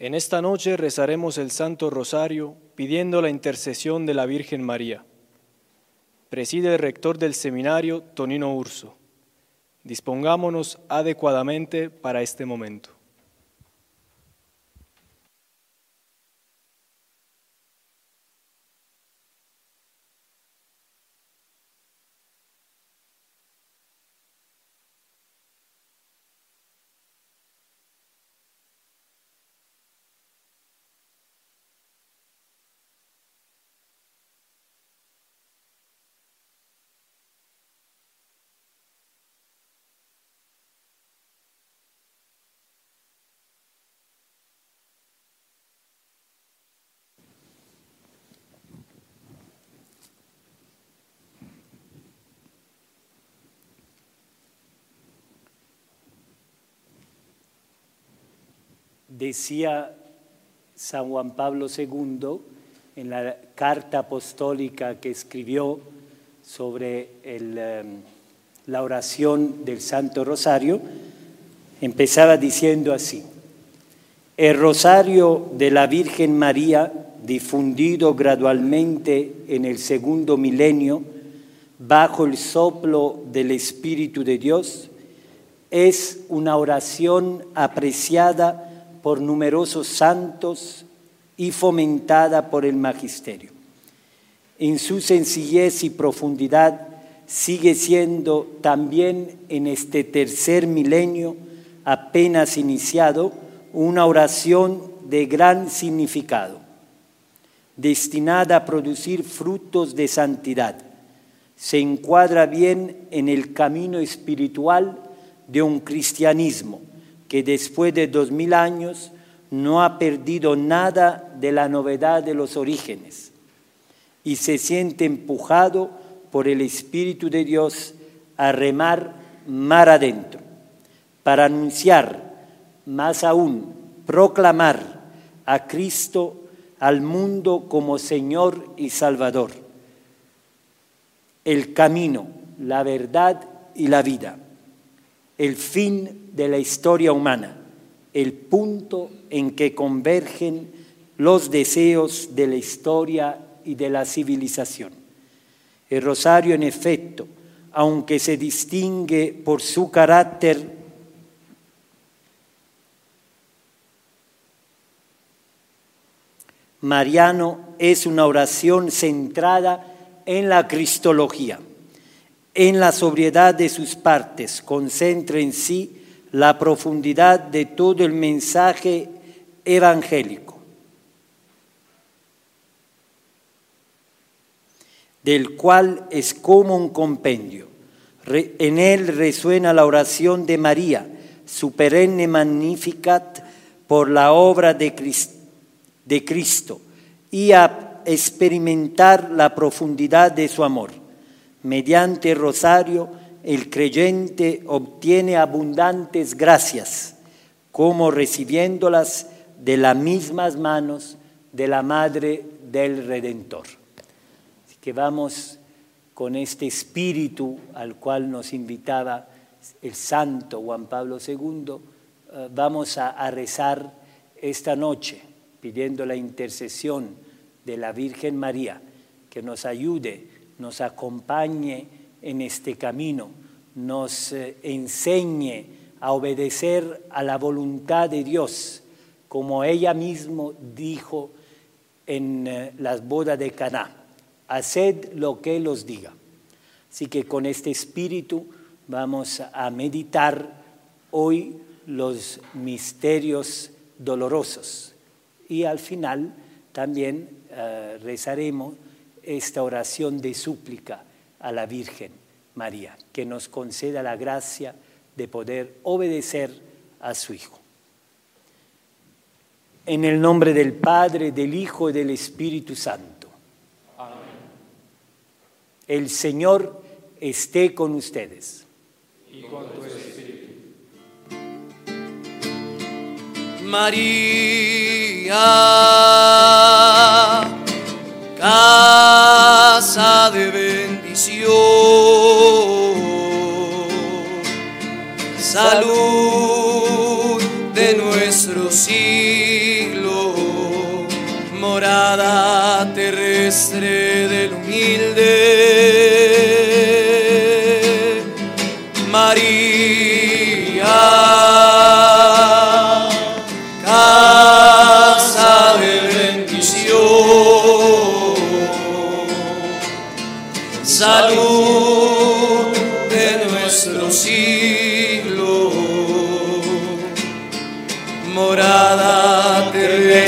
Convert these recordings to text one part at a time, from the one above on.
En esta noche rezaremos el Santo Rosario pidiendo la intercesión de la Virgen María. Preside el rector del seminario, Tonino Urso. Dispongámonos adecuadamente para este momento. Decía San Juan Pablo II en la carta apostólica que escribió sobre em, la oración del Santo Rosario, empezaba diciendo así, el Rosario de la Virgen María, difundido gradualmente en el segundo milenio, bajo el soplo del Espíritu de Dios, es una oración apreciada por numerosos santos y fomentada por el magisterio. En su sencillez y profundidad sigue siendo también en este tercer milenio apenas iniciado una oración de gran significado, destinada a producir frutos de santidad. Se encuadra bien en el camino espiritual de un cristianismo que después de dos mil años no ha perdido nada de la novedad de los orígenes y se siente empujado por el Espíritu de Dios a remar mar adentro, para anunciar, más aún, proclamar a Cristo al mundo como Señor y Salvador, el camino, la verdad y la vida. El fin de la historia humana, el punto en que convergen los deseos de la historia y de la civilización. El rosario, en efecto, aunque se distingue por su carácter mariano, es una oración centrada en la cristología en la sobriedad de sus partes, concentra en sí la profundidad de todo el mensaje evangélico, del cual es como un compendio. En él resuena la oración de María, su perenne magnificat por la obra de Cristo y a experimentar la profundidad de su amor. Mediante rosario, el creyente obtiene abundantes gracias, como recibiéndolas de las mismas manos de la Madre del Redentor. Así que vamos con este espíritu al cual nos invitaba el santo Juan Pablo II, eh, vamos a rezar esta noche pidiendo la intercesión de la Virgen María que nos ayude nos acompañe en este camino, nos eh, enseñe a obedecer a la voluntad de Dios, como ella misma dijo en eh, las bodas de Caná. Haced lo que Él os diga. Así que con este espíritu vamos a meditar hoy los misterios dolorosos y al final también eh, rezaremos esta oración de súplica a la Virgen María, que nos conceda la gracia de poder obedecer a su Hijo. En el nombre del Padre, del Hijo y del Espíritu Santo. Amén. El Señor esté con ustedes. Y con tu espíritu. María casa de Salud de nuestro siglo, morada terrestre del humilde.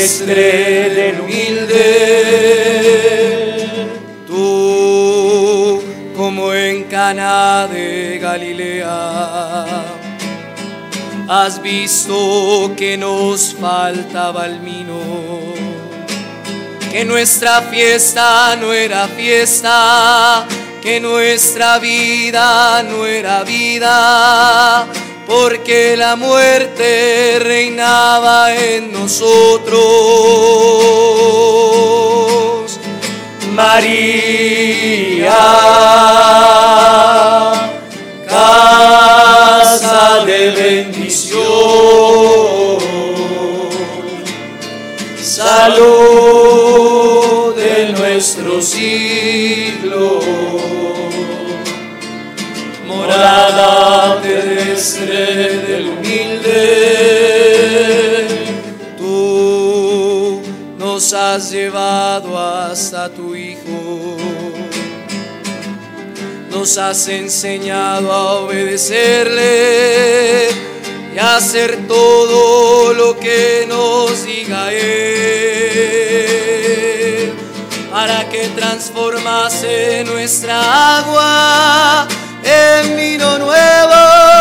Terrestre del humilde. Tú, como en Cana de Galilea, has visto que nos faltaba el vino, que nuestra fiesta no era fiesta, que nuestra vida no era vida, porque la muerte reinaba en nosotros. María, casa de bendición, salud de nuestro siglo, morada terrestre del humilde, tú nos has llevado hasta tu Hijo nos has enseñado a obedecerle y a hacer todo lo que nos diga Él, para que transformase nuestra agua en vino nuevo.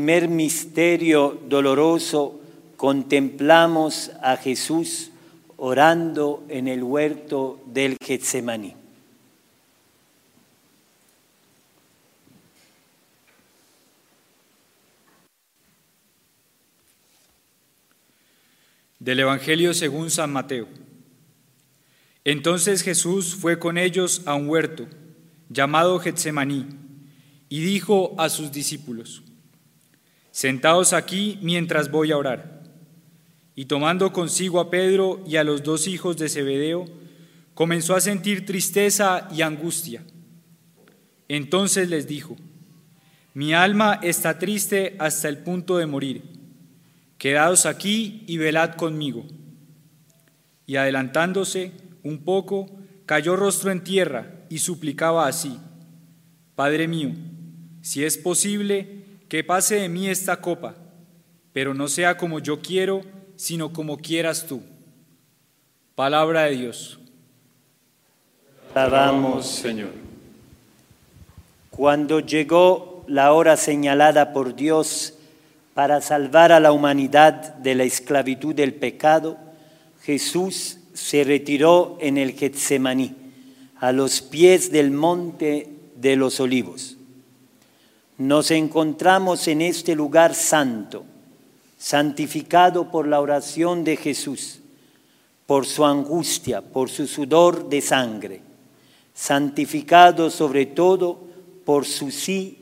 Misterio doloroso contemplamos a Jesús orando en el huerto del Getsemaní. Del Evangelio según San Mateo. Entonces Jesús fue con ellos a un huerto llamado Getsemaní y dijo a sus discípulos, Sentaos aquí mientras voy a orar. Y tomando consigo a Pedro y a los dos hijos de Zebedeo, comenzó a sentir tristeza y angustia. Entonces les dijo, Mi alma está triste hasta el punto de morir. Quedaos aquí y velad conmigo. Y adelantándose un poco, cayó rostro en tierra y suplicaba así, Padre mío, si es posible, que pase de mí esta copa, pero no sea como yo quiero, sino como quieras tú. Palabra de Dios. Alabamos. Señor. Cuando llegó la hora señalada por Dios para salvar a la humanidad de la esclavitud del pecado, Jesús se retiró en el Getsemaní, a los pies del monte de los olivos. Nos encontramos en este lugar santo, santificado por la oración de Jesús, por su angustia, por su sudor de sangre, santificado sobre todo por su sí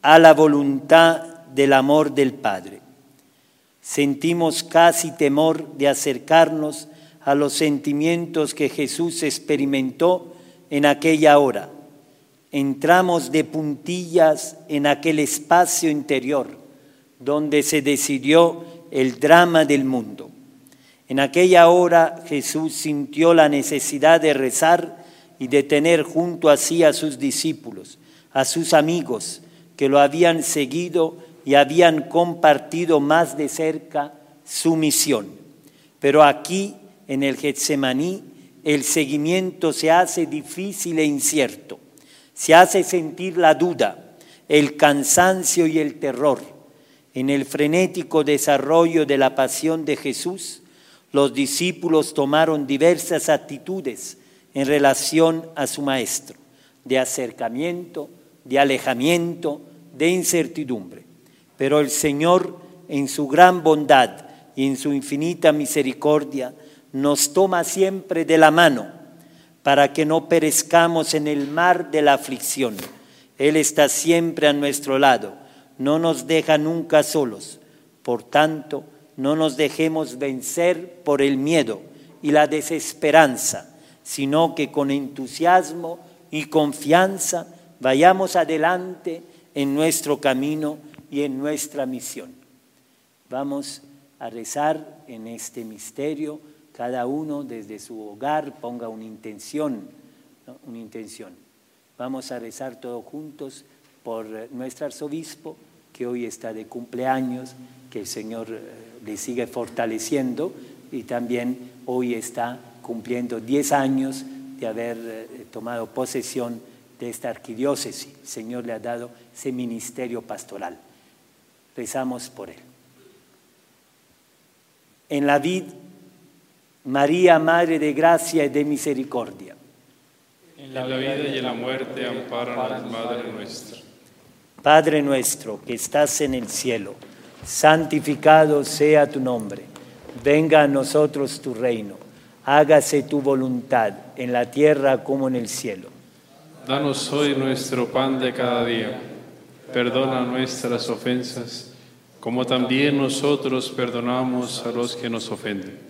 a la voluntad del amor del Padre. Sentimos casi temor de acercarnos a los sentimientos que Jesús experimentó en aquella hora. Entramos de puntillas en aquel espacio interior donde se decidió el drama del mundo. En aquella hora Jesús sintió la necesidad de rezar y de tener junto a sí a sus discípulos, a sus amigos que lo habían seguido y habían compartido más de cerca su misión. Pero aquí, en el Getsemaní, el seguimiento se hace difícil e incierto. Se hace sentir la duda, el cansancio y el terror. En el frenético desarrollo de la pasión de Jesús, los discípulos tomaron diversas actitudes en relación a su Maestro, de acercamiento, de alejamiento, de incertidumbre. Pero el Señor, en su gran bondad y en su infinita misericordia, nos toma siempre de la mano para que no perezcamos en el mar de la aflicción. Él está siempre a nuestro lado, no nos deja nunca solos. Por tanto, no nos dejemos vencer por el miedo y la desesperanza, sino que con entusiasmo y confianza vayamos adelante en nuestro camino y en nuestra misión. Vamos a rezar en este misterio, cada uno desde su hogar ponga una intención, una intención. Vamos a rezar todos juntos por nuestro arzobispo, que hoy está de cumpleaños, que el Señor eh, le sigue fortaleciendo y también hoy está cumpliendo 10 años de haber eh, tomado posesión de esta arquidiócesis. El Señor le ha dado ese ministerio pastoral. Rezamos por él. En la vid, María, Madre de Gracia y de Misericordia. En la vida y en la muerte, amparanos, Madre nuestra. Padre nuestro que estás en el cielo, santificado sea tu nombre. Venga a nosotros tu reino. Hágase tu voluntad en la tierra como en el cielo. Danos hoy nuestro pan de cada día. Perdona nuestras ofensas, como también nosotros perdonamos a los que nos ofenden.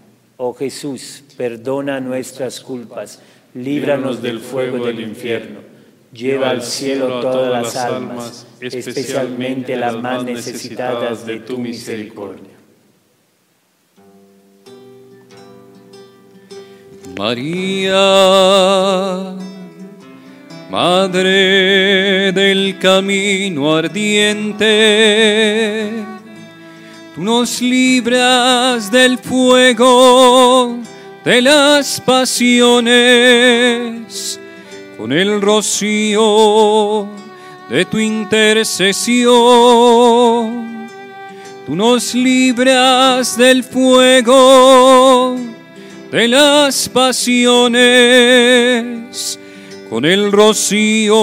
Oh Jesús, perdona nuestras culpas, líbranos del fuego del infierno Lleva al cielo todas las almas, especialmente las más necesitadas de tu misericordia. María, Madre del camino ardiente, tú nos libras del fuego de las pasiones con el rocío de tu intercesión. Tú nos libras del fuego de las pasiones con el rocío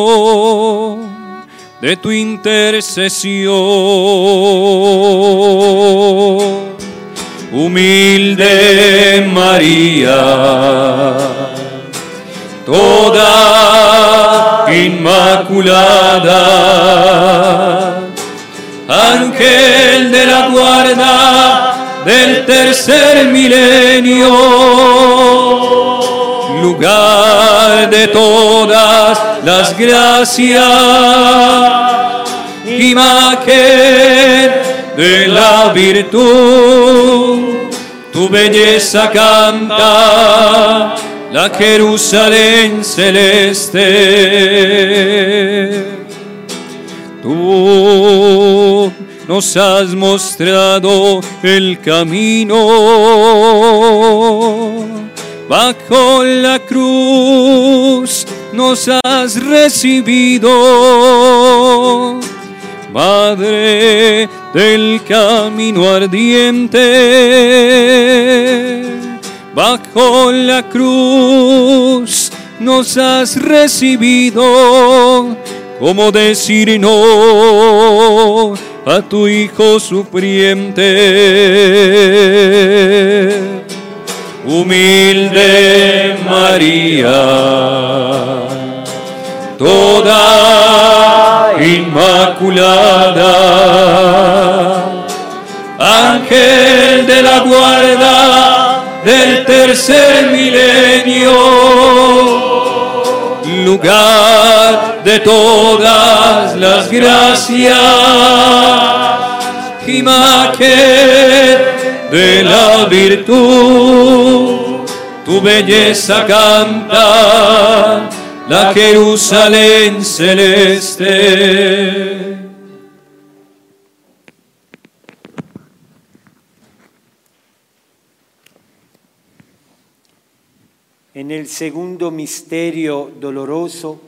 de tu intercesión. Humilde María toda inmaculada. Ángel de la guarda del tercer milenio, lugar de las gracias, imagen de la virtud, tu belleza canta la Jerusalén celeste. Tú nos has mostrado el camino bajo la cruz nos has recibido, Madre del camino ardiente bajo la cruz nos has recibido, como decir no a tu Hijo sufriente. Humilde María, toda inmaculada, ángel de la guarda, del tercer milenio, lugar de todas las gracias, imagen de la virtud, tu belleza canta la Jerusalén celeste. En el segundo misterio doloroso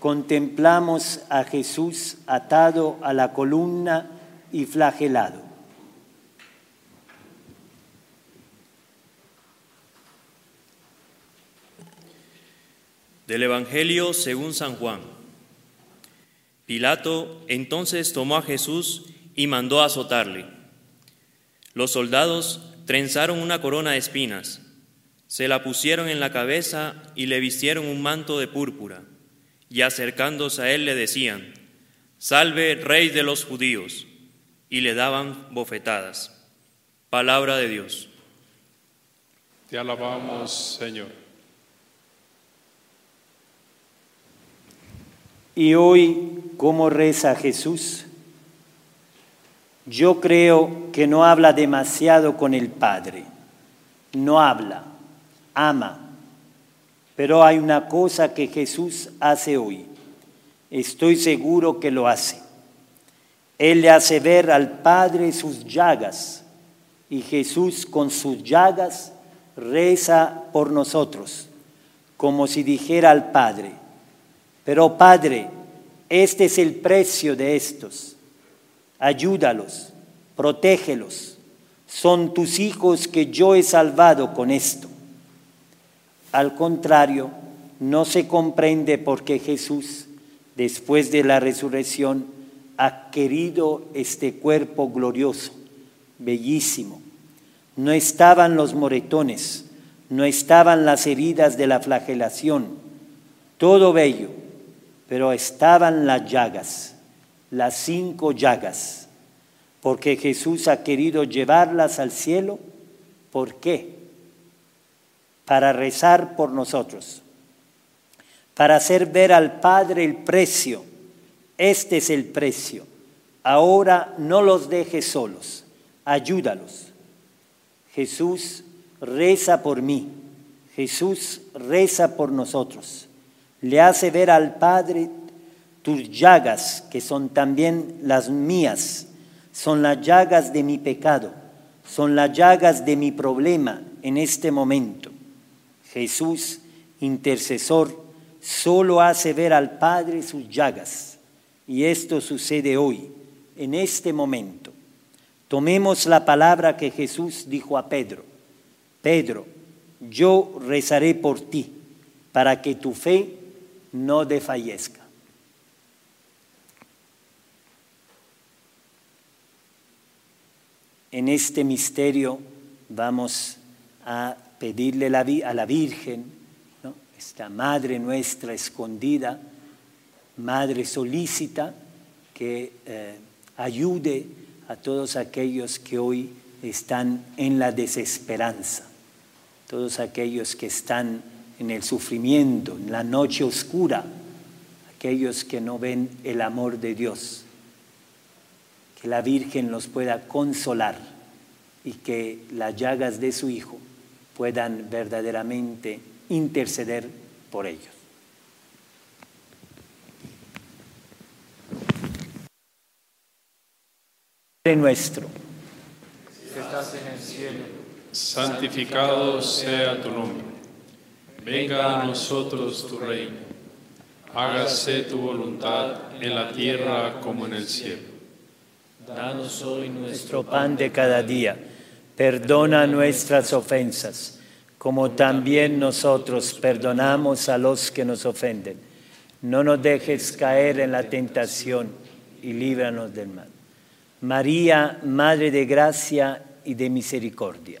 contemplamos a Jesús atado a la columna y flagelado. Del Evangelio según San Juan. Pilato entonces tomó a Jesús y mandó azotarle. Los soldados trenzaron una corona de espinas se la pusieron en la cabeza y le vistieron un manto de púrpura, y acercándose a él le decían, Salve, rey de los judíos, y le daban bofetadas. Palabra de Dios. Te alabamos, Señor. Y hoy, ¿cómo reza Jesús? Yo creo que no habla demasiado con el Padre, no habla ama. Pero hay una cosa que Jesús hace hoy. Estoy seguro que lo hace. Él le hace ver al Padre sus llagas y Jesús con sus llagas reza por nosotros, como si dijera al Padre, pero Padre, este es el precio de estos. Ayúdalos, protégelos. Son tus hijos que yo he salvado con esto. Al contrario, no se comprende por qué Jesús después de la resurrección, ha querido este cuerpo glorioso, bellísimo. No estaban los moretones, no estaban las heridas de la flagelación, todo bello, pero estaban las llagas, las cinco llagas, porque Jesús ha querido llevarlas al cielo. ¿Por qué? Para rezar por nosotros, para hacer ver al Padre el precio. Este es el precio. Ahora no los dejes solos, ayúdalos. Jesús reza por mí, Jesús reza por nosotros le hace ver al Padre tus llagas, que son también las mías, son las llagas de mi pecado, son las llagas de mi problema en este momento. Jesús, intercesor, solo hace ver al Padre sus llagas. Y esto sucede hoy, en este momento. Tomemos la palabra que Jesús dijo a Pedro. Pedro, yo rezaré por ti, para que tu fe no desfallezca. En este misterio vamos a pedirle a la Virgen, esta Madre nuestra escondida, Madre solícita, que eh, ayude a todos aquellos que hoy están en la desesperanza, todos aquellos que están en el sufrimiento, en la noche oscura, aquellos que no ven el amor de Dios. Que la Virgen los pueda consolar y que las llagas de su Hijo puedan verdaderamente interceder por ellos. Padre nuestro, que estás en el cielo, santificado sea tu nombre venga a nosotros tu reino, hágase tu voluntad en la tierra como en el cielo. Danos hoy nuestro pan de cada día, perdona nuestras ofensas, como también nosotros perdonamos a los que nos ofenden. No nos dejes caer en la tentación y líbranos del mal. María, Madre de Gracia y de Misericordia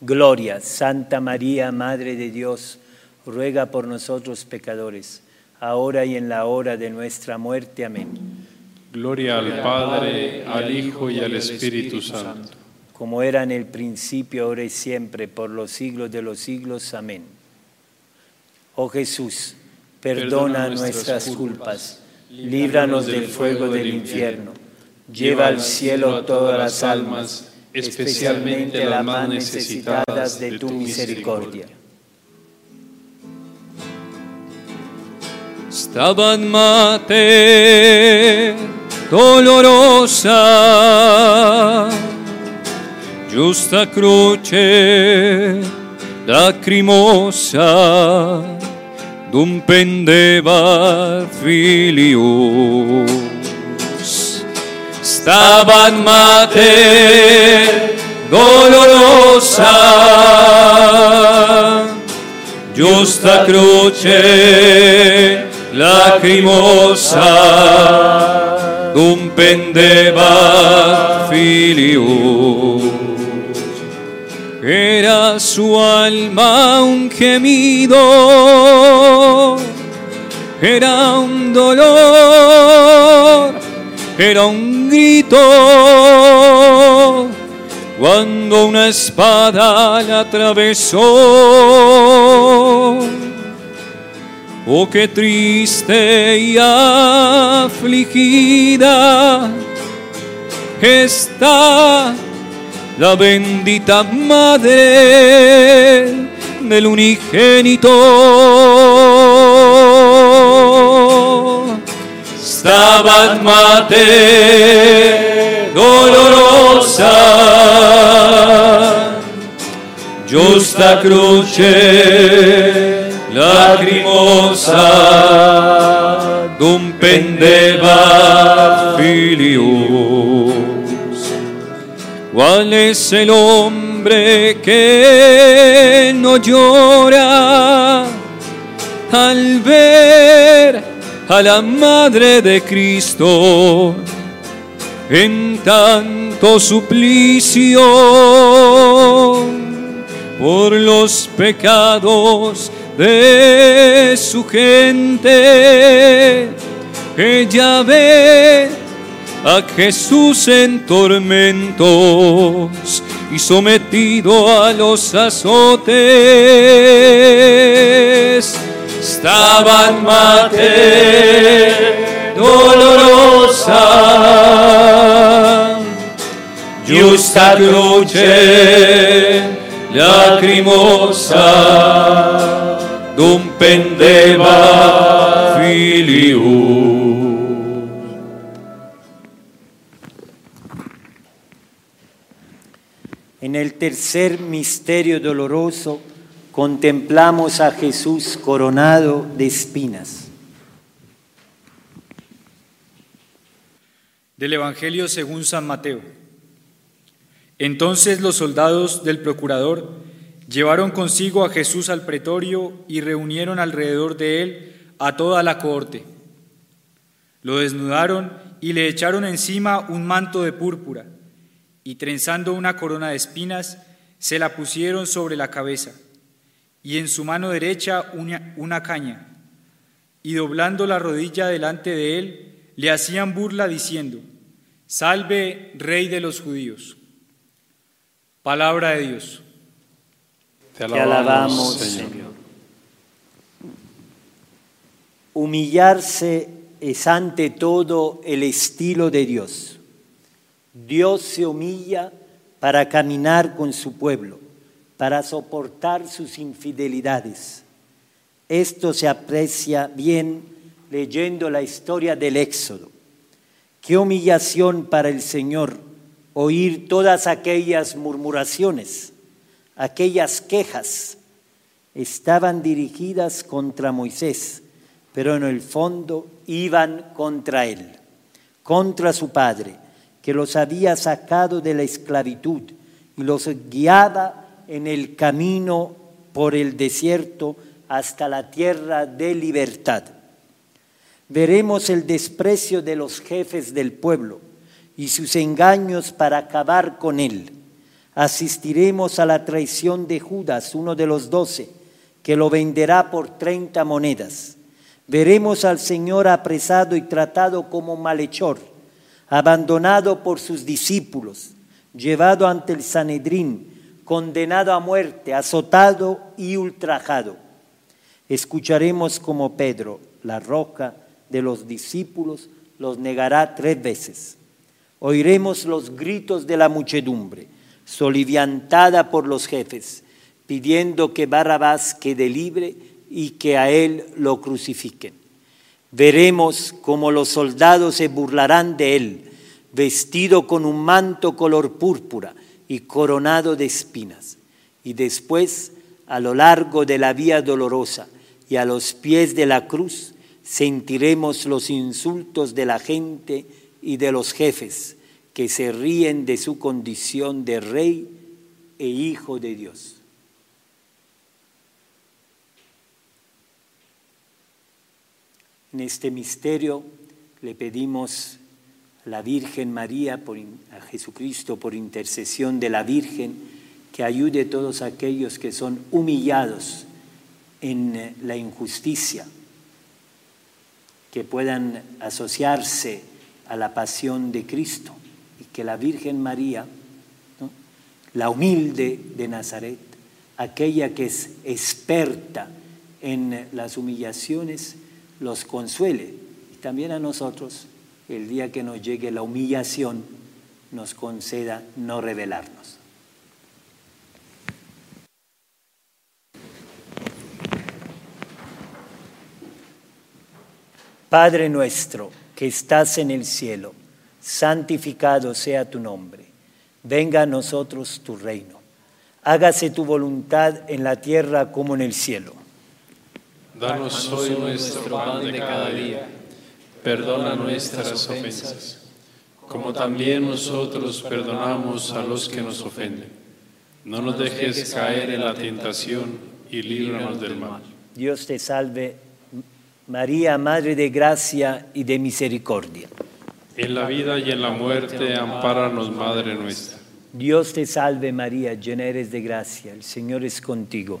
Gloria, Santa María, Madre de Dios, ruega por nosotros pecadores, ahora y en la hora de nuestra muerte. Amén. Gloria al Padre, al Hijo y al Espíritu Santo. Como era en el principio, ahora y siempre, por los siglos de los siglos. Amén. Oh Jesús, perdona nuestras culpas, líbranos del fuego del infierno, lleva al cielo todas las almas, especialmente las más necesitadas de tu misericordia. Stabat Mater dolorosa, giusta croce lacrimosa, dum pendeva filius. Stabat Mater dolorosa, giusta croce lacrimosa, dum pendeva. Era su alma un gemido, era un dolor, era un grito, cuando una espada la atravesó. Oh, qué triste y afligida está la bendita madre del unigénito. Stabat Mater dolorosa, giusta croce lacrimosa, dum pendeva filius. ¿Cuál es el hombre que no llora al ver a la Madre de Cristo en tanto suplicio por los pecados de su gente? Ella ve a Jesús en tormentos y sometido a los azotes. Staban Mater dolorosa, giusta croce lacrimosa, dum pendeva filius. En el tercer misterio doloroso contemplamos a Jesús coronado de espinas. Del Evangelio según San Mateo. Entonces los soldados del procurador llevaron consigo a Jesús al pretorio y reunieron alrededor de él a toda la cohorte. Lo desnudaron y le echaron encima un manto de púrpura y trenzando una corona de espinas, se la pusieron sobre la cabeza, y en su mano derecha una, una, caña, y doblando la rodilla delante de él, le hacían burla diciendo, Salve, rey de los judíos. Palabra de Dios. Te Te alabamos, Señor. Humillarse es ante todo el estilo de Dios. Dios se humilla para caminar con su pueblo, para soportar sus infidelidades. Esto se aprecia bien leyendo la historia del Éxodo. Qué humillación para el Señor oír todas aquellas murmuraciones, aquellas quejas. Estaban dirigidas contra Moisés, pero en el fondo iban contra él, contra su padre, que los había sacado de la esclavitud y los guiaba en el camino por el desierto hasta la tierra de libertad. Veremos el desprecio de los jefes del pueblo y sus engaños para acabar con él. Asistiremos a la traición de Judas, uno de los doce, que lo venderá por treinta monedas. Veremos al Señor apresado y tratado como malhechor, abandonado por sus discípulos, llevado ante el Sanedrín, condenado a muerte, azotado y ultrajado. Escucharemos como Pedro, la roca de los discípulos, los negará tres veces. Oiremos los gritos de la muchedumbre, soliviantada por los jefes, pidiendo que Barrabás quede libre y que a él lo crucifiquen. Veremos cómo los soldados se burlarán de él, vestido con un manto color púrpura y coronado de espinas. Y después, a lo largo de la vía dolorosa y a los pies de la cruz, sentiremos los insultos de la gente y de los jefes que se ríen de su condición de rey e hijo de Dios. En este misterio le pedimos la Virgen María, a Jesucristo, por intercesión de la Virgen, que ayude a todos aquellos que son humillados en la injusticia, que puedan asociarse a la pasión de Cristo y que la Virgen María, la humilde de Nazaret, aquella que es experta en las humillaciones, los consuele. Y también a nosotros, el día que nos llegue la humillación, nos conceda no rebelarnos. Padre nuestro que estás en el cielo, santificado sea tu nombre. Venga a nosotros tu reino. Hágase tu voluntad en la tierra como en el cielo. Danos hoy nuestro pan de cada día. Perdona nuestras ofensas, como también nosotros perdonamos a los que nos ofenden. No nos dejes caer en la tentación y líbranos del mal. Dios te salve, María, Madre de gracia y de misericordia. En la vida y en la muerte, ampáranos, Madre nuestra. Dios te salve, María, llena eres de gracia, el Señor es contigo.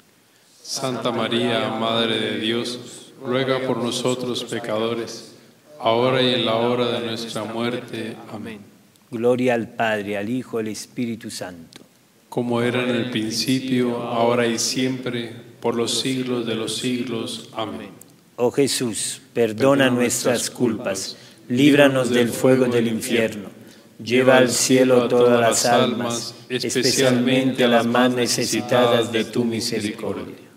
Santa María, Madre de Dios, ruega por nosotros pecadores, ahora y en la hora de nuestra muerte. Amén. Gloria al Padre, al Hijo, al Espíritu Santo. Como era en el principio, ahora y siempre, por los siglos de los siglos. Amén. Oh Jesús, perdona nuestras culpas, líbranos del fuego del infierno, lleva al cielo todas las almas, especialmente a las más necesitadas de tu misericordia.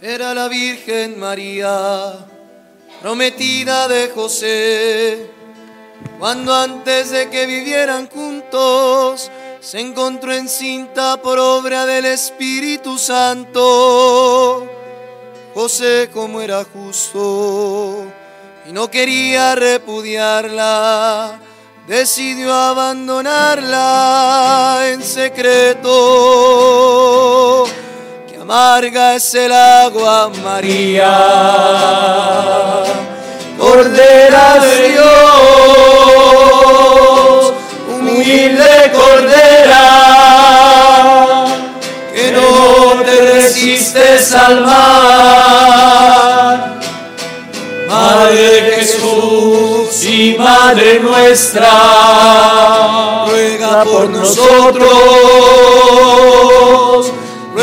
Era la Virgen María, prometida de José, cuando antes de que vivieran juntos, se encontró encinta por obra del Espíritu Santo. José, como era justo y no quería repudiarla, decidió abandonarla en secreto. Amarga es el agua, María, Cordera de Dios, humilde Cordera, que no te resistes al mal. Madre Jesús y Madre nuestra, ruega por nosotros,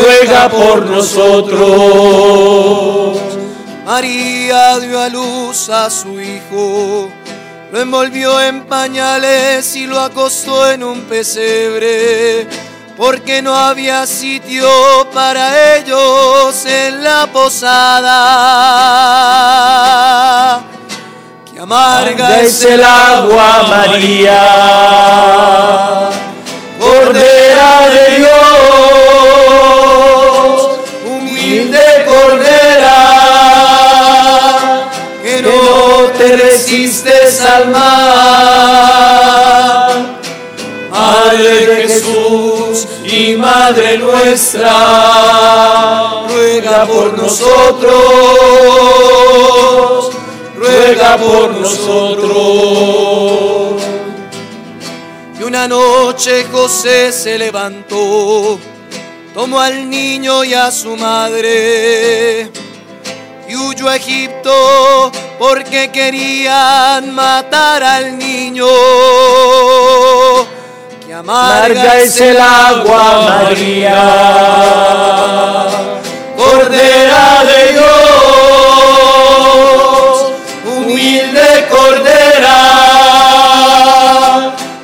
ruega por nosotros. María dio a luz a su hijo, lo envolvió en pañales y lo acostó en un pesebre, porque no había sitio para ellos en la posada. Que amarga es el agua, María, te resistes al mal. Madre de Jesús y Madre nuestra, ruega por nosotros, ruega por nosotros. Y una noche José se levantó, tomó al niño y a su madre y huyó a Egipto porque querían matar al niño. Que amarga es el agua, María, Cordera de Dios, humilde Cordera,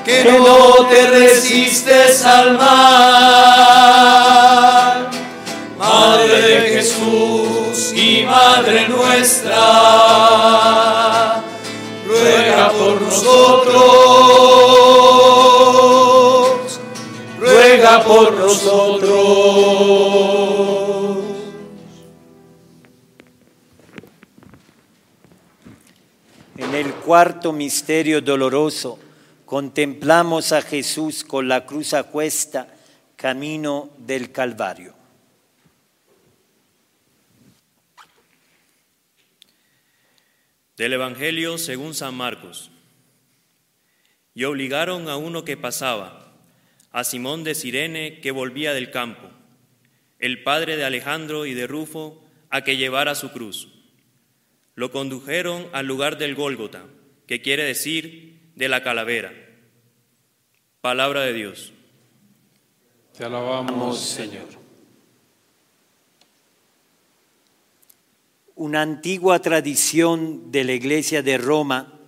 que no te resistes al mal. Madre de Jesús y Madre nuestra, nosotros, ruega por nosotros. En el cuarto misterio doloroso contemplamos a Jesús con la cruz a cuesta, camino del Calvario. Del Evangelio según San Marcos. Y obligaron a uno que pasaba, a Simón de Sirene que volvía del campo, el padre de Alejandro y de Rufo, a que llevara su cruz. Lo condujeron al lugar del Gólgota, que quiere decir de la calavera. Palabra de Dios. Te alabamos, Señor. Una antigua tradición de la iglesia de Roma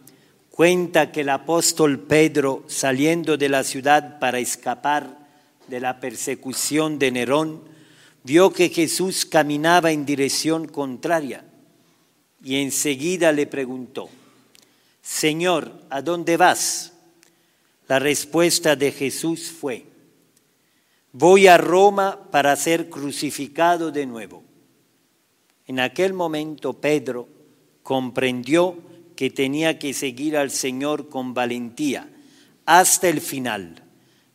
cuenta que el apóstol Pedro, saliendo de la ciudad para escapar de la persecución de Nerón, vio que Jesús caminaba en dirección contraria y enseguida le preguntó, Señor, ¿a dónde vas? La respuesta de Jesús fue, voy a Roma para ser crucificado de nuevo. En aquel momento Pedro comprendió que tenía que seguir al Señor con valentía hasta el final,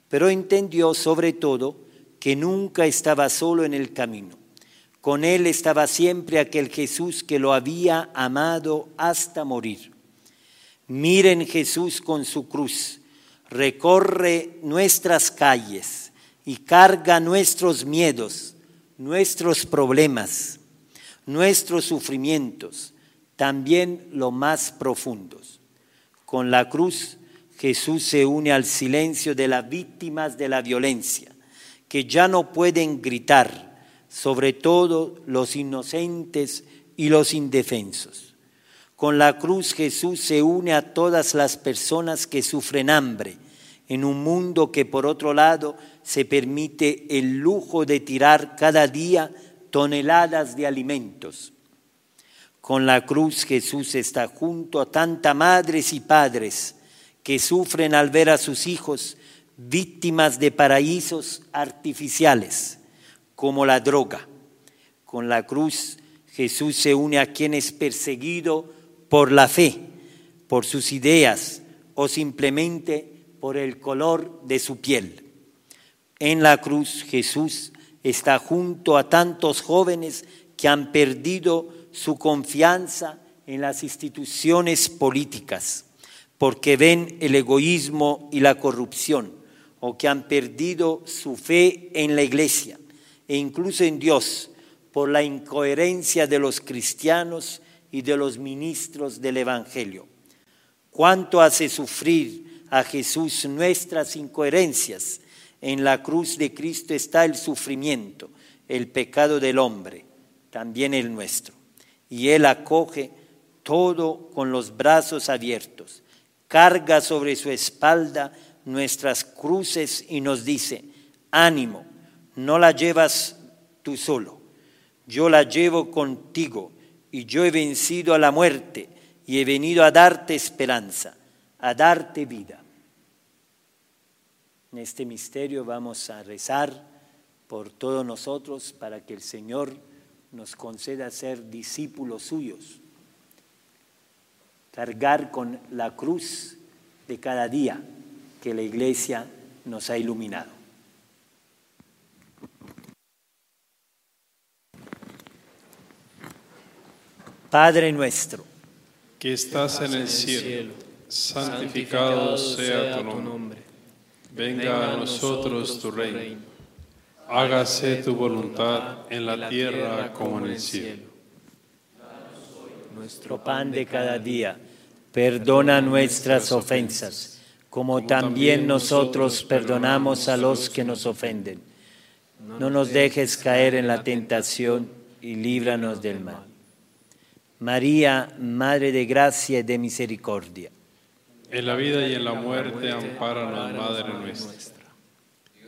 pero entendió sobre todo que nunca estaba solo en el camino. Con él estaba siempre aquel Jesús que lo había amado hasta morir. Miren Jesús con su cruz, recorre nuestras calles y carga nuestros miedos, nuestros problemas, nuestros sufrimientos, también los más profundos. Con la cruz Jesús se une al silencio de las víctimas de la violencia, que ya no pueden gritar, sobre todo los inocentes y los indefensos. Con la cruz Jesús se une a todas las personas que sufren hambre en un mundo que por otro lado se permite el lujo de tirar cada día toneladas de alimentos. Con la cruz Jesús está junto a tantas madres y padres que sufren al ver a sus hijos víctimas de paraísos artificiales como la droga. Con la cruz Jesús se une a quien es perseguido por la fe, por sus ideas o simplemente por el color de su piel. En la cruz Jesús está junto a tantos jóvenes que han perdido su confianza en las instituciones políticas porque ven el egoísmo y la corrupción o que han perdido su fe en la iglesia e incluso en Dios por la incoherencia de los cristianos y de los ministros del Evangelio. ¿Cuánto hace sufrir a Jesús nuestras incoherencias? En la cruz de Cristo está el sufrimiento, el pecado del hombre, también el nuestro. Y Él acoge todo con los brazos abiertos, carga sobre su espalda nuestras cruces y nos dice, ánimo, no la llevas tú solo, yo la llevo contigo y yo he vencido a la muerte y he venido a darte esperanza, a darte vida. En este misterio vamos a rezar por todos nosotros para que el Señor nos conceda ser discípulos suyos, cargar con la cruz de cada día que la iglesia nos ha iluminado. Padre nuestro, que estás en el cielo, santificado sea tu nombre. Venga a nosotros tu reino. Hágase tu voluntad en la tierra como en el cielo. Nuestro pan de cada día, perdona nuestras ofensas, como también nosotros perdonamos a los que nos ofenden. No nos dejes caer en la tentación y líbranos del mal. María, Madre de Gracia y de Misericordia. En la vida y en la muerte, ampáranos, Madre nuestra.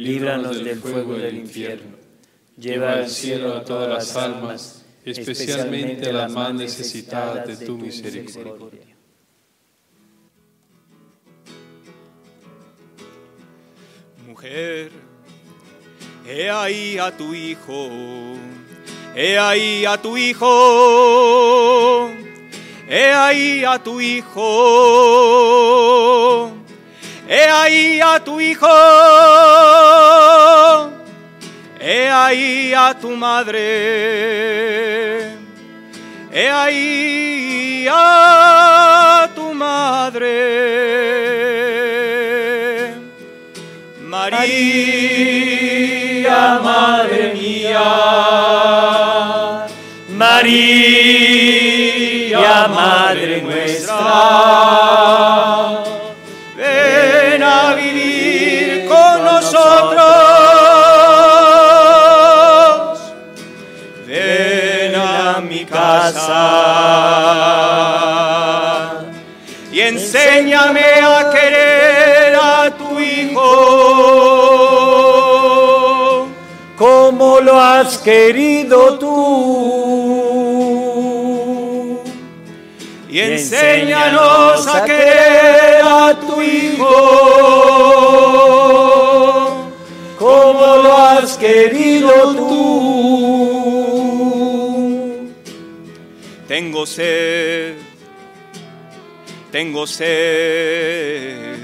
líbranos del fuego del infierno, lleva al cielo a todas las almas, especialmente a las más necesitadas de tu misericordia. Mujer, he ahí a tu hijo, he ahí a tu hijo, he ahí a tu hijo, he ahí a tu hijo, he ahí a tu madre, he ahí a tu madre. María, Madre mía, María, Madre nuestra, como lo has querido tú. Y enséñanos a querer a tu Hijo como lo has querido tú. Tengo sed tengo sed.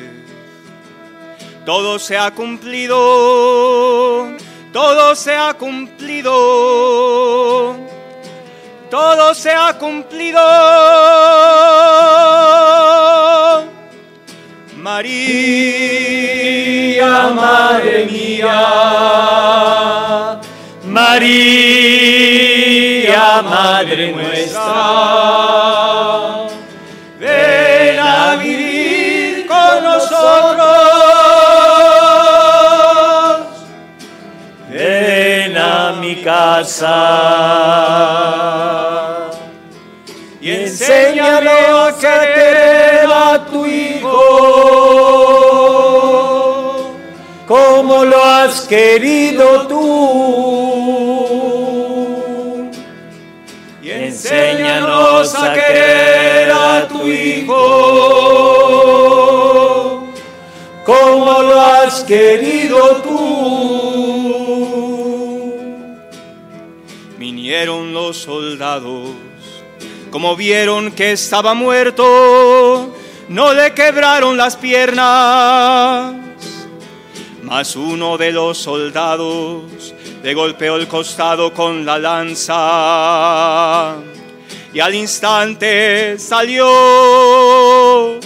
Todo se ha cumplido, todo se ha cumplido, todo se ha cumplido. María, Madre mía, María, Madre nuestra Y enséñame a querer a tu Hijo, como lo has querido tú. Y enséñanos a querer a tu Hijo, como lo has querido tú. Vinieron los soldados, como vieron que estaba muerto, no le quebraron las piernas. Mas uno de los soldados le golpeó el costado con la lanza y al instante salió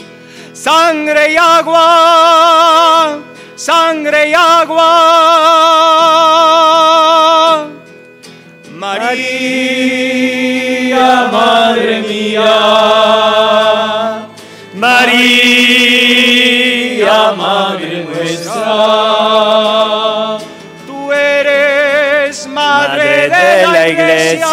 sangre y agua, sangre y agua. María, Madre mía, María, Madre nuestra, tú eres Madre, de, la iglesia,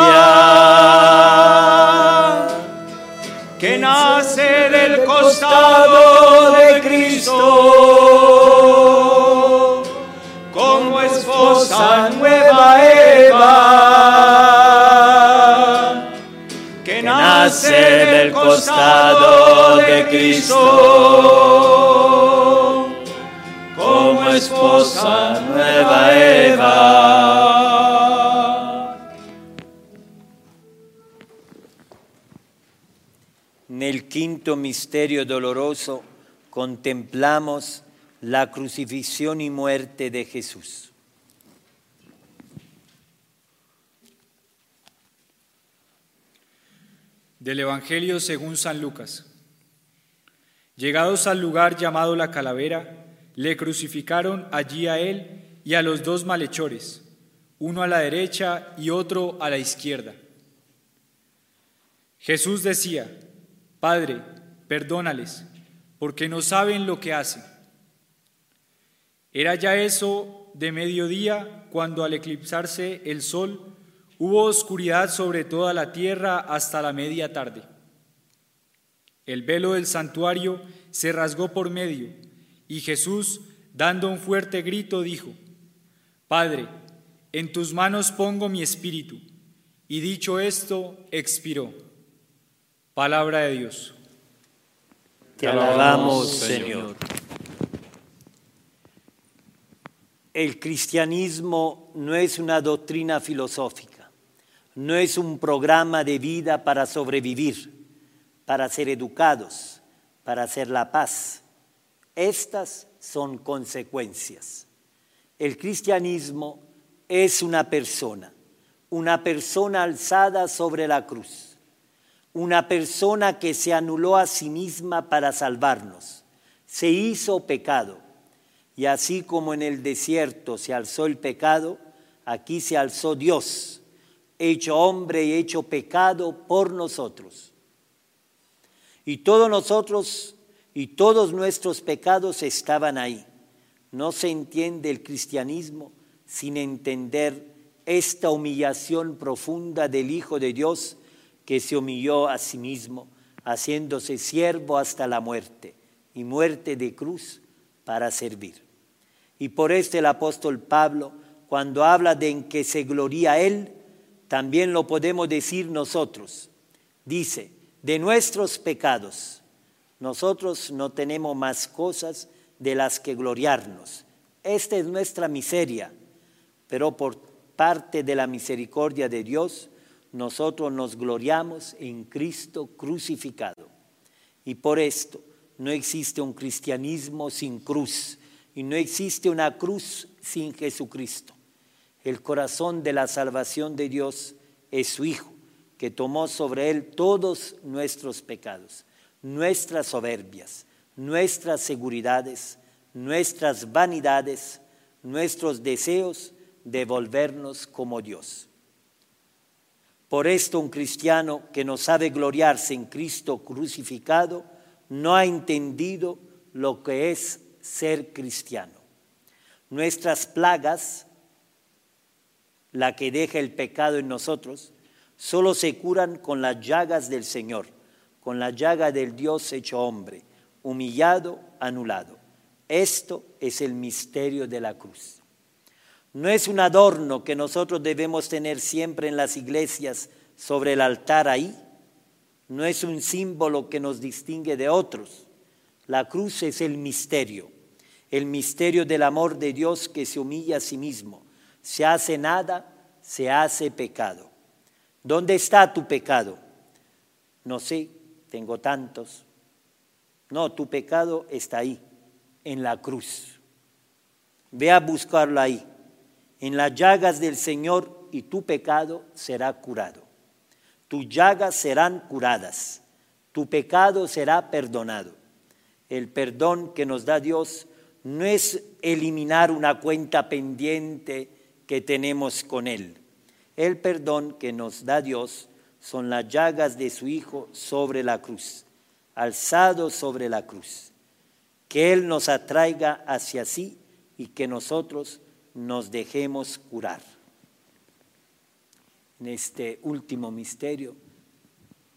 de Cristo, como esposa nueva Eva. Nel quinto misterio doloroso contemplamos la crucifixión y muerte de Jesús. Del Evangelio según San Lucas. Llegados al lugar llamado la calavera, le crucificaron allí a él y a los dos malhechores, uno a la derecha y otro a la izquierda. Jesús decía, Padre, perdónales, porque no saben lo que hacen. Era ya eso de mediodía cuando al eclipsarse el sol hubo oscuridad sobre toda la tierra hasta la media tarde. El velo del santuario se rasgó por medio y Jesús, dando un fuerte grito, dijo, Padre, en tus manos pongo mi espíritu. Y dicho esto, expiró. Palabra de Dios. Te alabamos, Señor. El cristianismo no es una doctrina filosófica, no es un programa de vida para sobrevivir, para ser educados, para hacer la paz. Estas son consecuencias. El cristianismo es una persona, una persona alzada sobre la cruz, una persona que se anuló a sí misma para salvarnos, se hizo pecado. Y así como en el desierto se alzó el pecado, aquí se alzó Dios, hecho hombre y hecho pecado por nosotros. Y todos nosotros y todos nuestros pecados estaban ahí. No se entiende el cristianismo sin entender esta humillación profunda del Hijo de Dios que se humilló a sí mismo, haciéndose siervo hasta la muerte y muerte de cruz para servir. Y por esto el apóstol Pablo, cuando habla de en que se gloría Él, también lo podemos decir nosotros. Dice, de nuestros pecados, nosotros no tenemos más cosas de las que gloriarnos. Esta es nuestra miseria, pero por parte de la misericordia de Dios, nosotros nos gloriamos en Cristo crucificado. Y por esto no existe un cristianismo sin cruz y no existe una cruz sin Jesucristo. El corazón de la salvación de Dios es su Hijo, que tomó sobre él todos nuestros pecados, nuestras soberbias, nuestras seguridades, nuestras vanidades, nuestros deseos de volvernos como Dios. Por esto un cristiano que no sabe gloriarse en Cristo crucificado no ha entendido lo que es ser cristiano. Nuestras plagas la que deja el pecado en nosotros, solo se curan con las llagas del Señor, con la llaga del Dios hecho hombre, humillado, anulado. Esto es el misterio de la cruz. No es un adorno que nosotros debemos tener siempre en las iglesias sobre el altar ahí. No es un símbolo que nos distingue de otros. La cruz es el misterio, el misterio del amor de Dios que se humilla a sí mismo. Se hace nada, se hace pecado. ¿Dónde está tu pecado? No sé, tengo tantos. No, tu pecado está ahí, en la cruz. Ve a buscarlo ahí, en las llagas del Señor y tu pecado será curado. Tus llagas serán curadas, tu pecado será perdonado. El perdón que nos da Dios no es eliminar una cuenta pendiente que tenemos con Él. El perdón que nos da Dios son las llagas de su Hijo sobre la cruz, alzado sobre la cruz. Que Él nos atraiga hacia sí y que nosotros nos dejemos curar. En este último misterio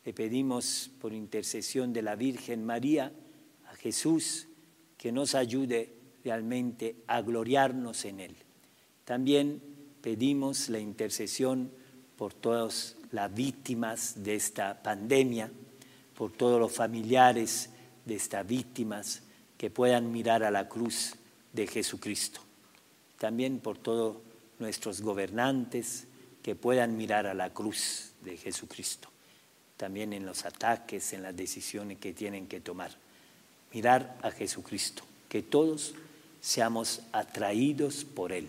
le pedimos por intercesión de la Virgen María a Jesús que nos ayude realmente a gloriarnos en Él. También pedimos la intercesión por todas las víctimas de esta pandemia, por todos los familiares de estas víctimas que puedan mirar a la cruz de Jesucristo. También por todos nuestros gobernantes que puedan mirar a la cruz de Jesucristo. También en los ataques, en las decisiones que tienen que tomar. Mirar a Jesucristo. Que todos seamos atraídos por Él.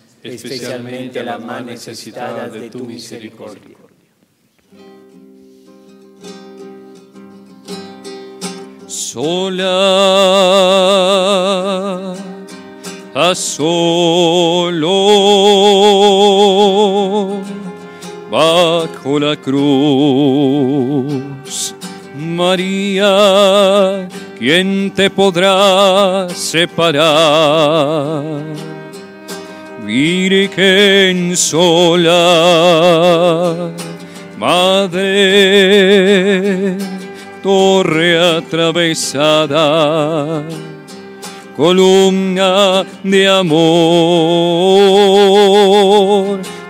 especialmente a las más necesitadas de tu misericordia. sola a solo bajo la cruz. María, ¿quién te podrá separar? Virgen sola, Madre, torre atravesada, columna de amor,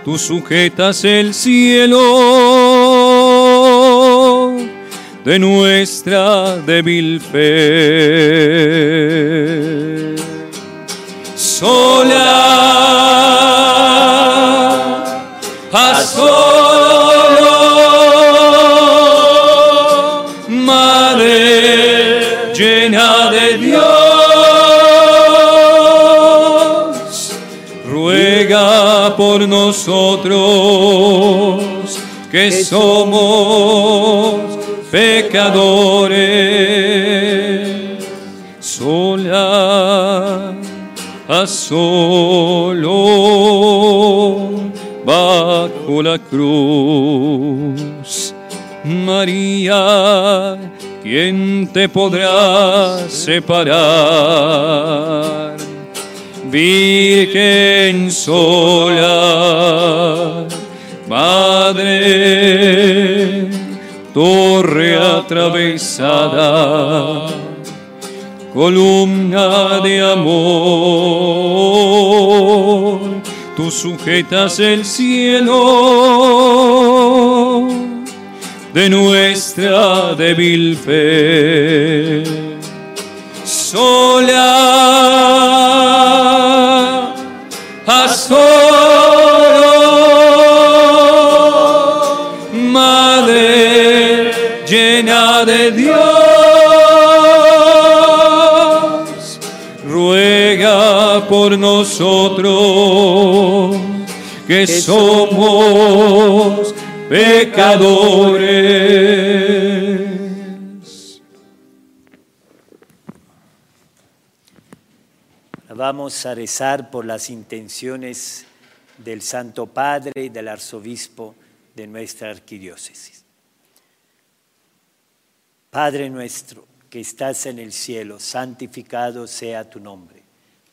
tú sujetas el cielo de nuestra débil fe. Por nosotros que somos pecadores. Sola, a solo bajo la cruz. María, ¿quién te podrá separar? Virgen sola, Madre, torre atravesada columna de amor, tú sujetas el cielo de nuestra débil fe. Sola, por nosotros que somos pecadores. Vamos a rezar por las intenciones del Santo Padre y del Arzobispo de nuestra arquidiócesis. Padre nuestro que estás en el cielo, santificado sea tu nombre.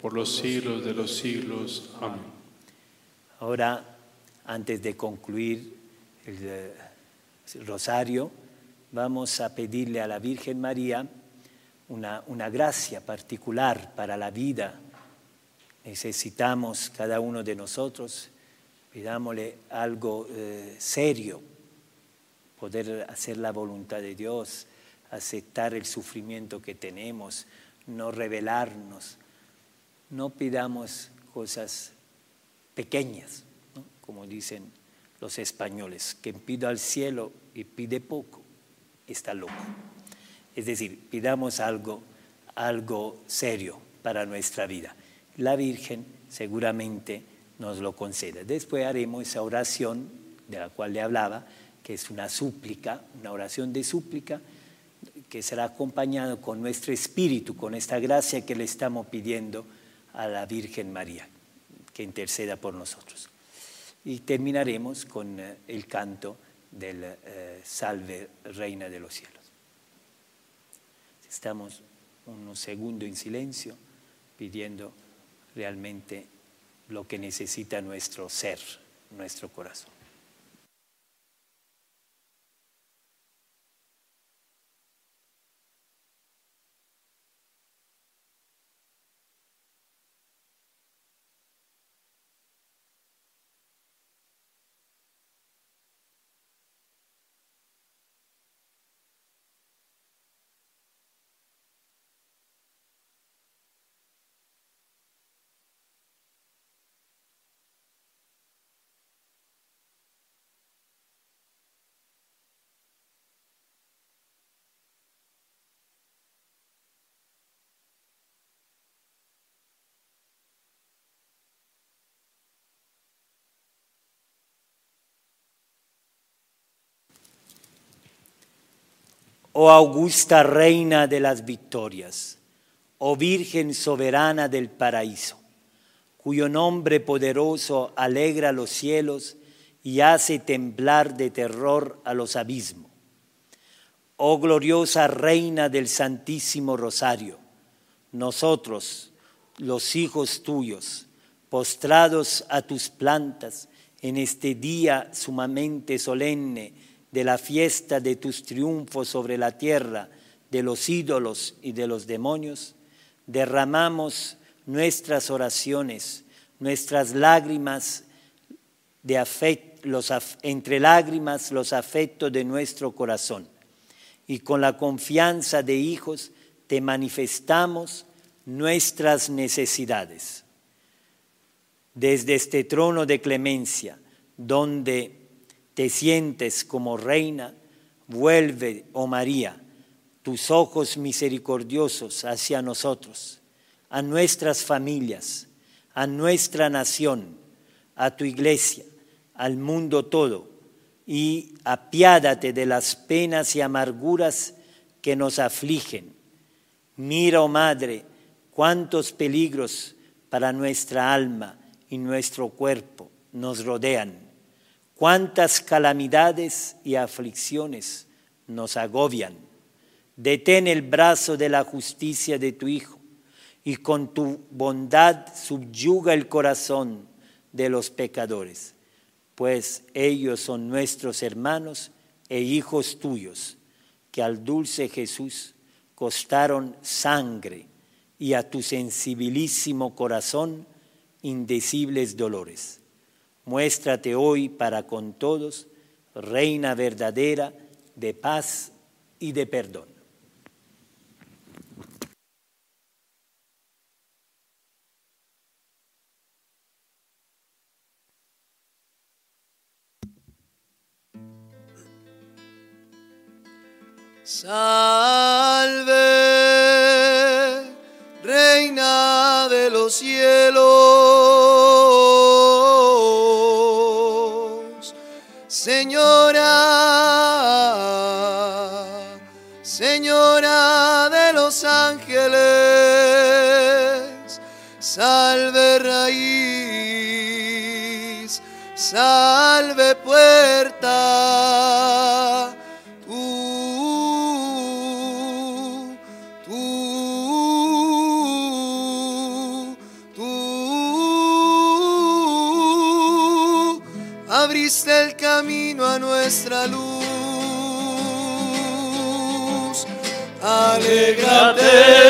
por los siglos de los siglos. Amén. Ahora, antes de concluir el, eh, rosario, vamos a pedirle a la Virgen María una, una gracia particular para la vida. Necesitamos cada uno de nosotros, pidámosle algo eh, serio, poder hacer la voluntad de Dios, aceptar el sufrimiento que tenemos, no rebelarnos, no pidamos cosas pequeñas, como dicen los españoles, quien pide al cielo y pide poco, está loco. Es decir, pidamos algo, algo serio para nuestra vida. La Virgen seguramente nos lo concede. Después haremos esa oración de la cual le hablaba, que es una súplica, una oración de súplica, que será acompañado con nuestro espíritu, con esta gracia que le estamos pidiendo a la Virgen María, que interceda por nosotros. Y terminaremos con eh, el canto del eh, Salve Reina de los cielos. Estamos unos segundos en silencio pidiendo realmente lo que necesita nuestro ser, nuestro corazón. Oh augusta reina de las victorias, oh Virgen soberana del paraíso, cuyo nombre poderoso alegra los cielos y hace temblar de terror a los abismos. Oh gloriosa reina del Santísimo Rosario, nosotros, los hijos tuyos, postrados a tus plantas en este día sumamente solemne, de la fiesta de tus triunfos sobre la tierra, de los ídolos y de los demonios, derramamos nuestras oraciones, nuestras lágrimas de afecto, entre lágrimas los afectos de nuestro corazón. Y con la confianza de hijos te manifestamos nuestras necesidades. Desde este trono de clemencia, donde te sientes como reina, vuelve, oh María, tus ojos misericordiosos hacia nosotros, a nuestras familias, a nuestra nación, a tu iglesia, al mundo todo, y apiádate de las penas y amarguras que nos afligen. Mira, oh Madre, cuántos peligros para nuestra alma y nuestro cuerpo nos rodean cuántas calamidades y aflicciones nos agobian. Detén el brazo de la justicia de tu Hijo y con tu bondad subyuga el corazón de los pecadores, pues ellos son nuestros hermanos e hijos tuyos, que al dulce Jesús costaron sangre y a tu sensibilísimo corazón indecibles dolores Muéstrate hoy para con todos, Reina verdadera de paz y de perdón. Salve, Reina de los cielos, alegrate.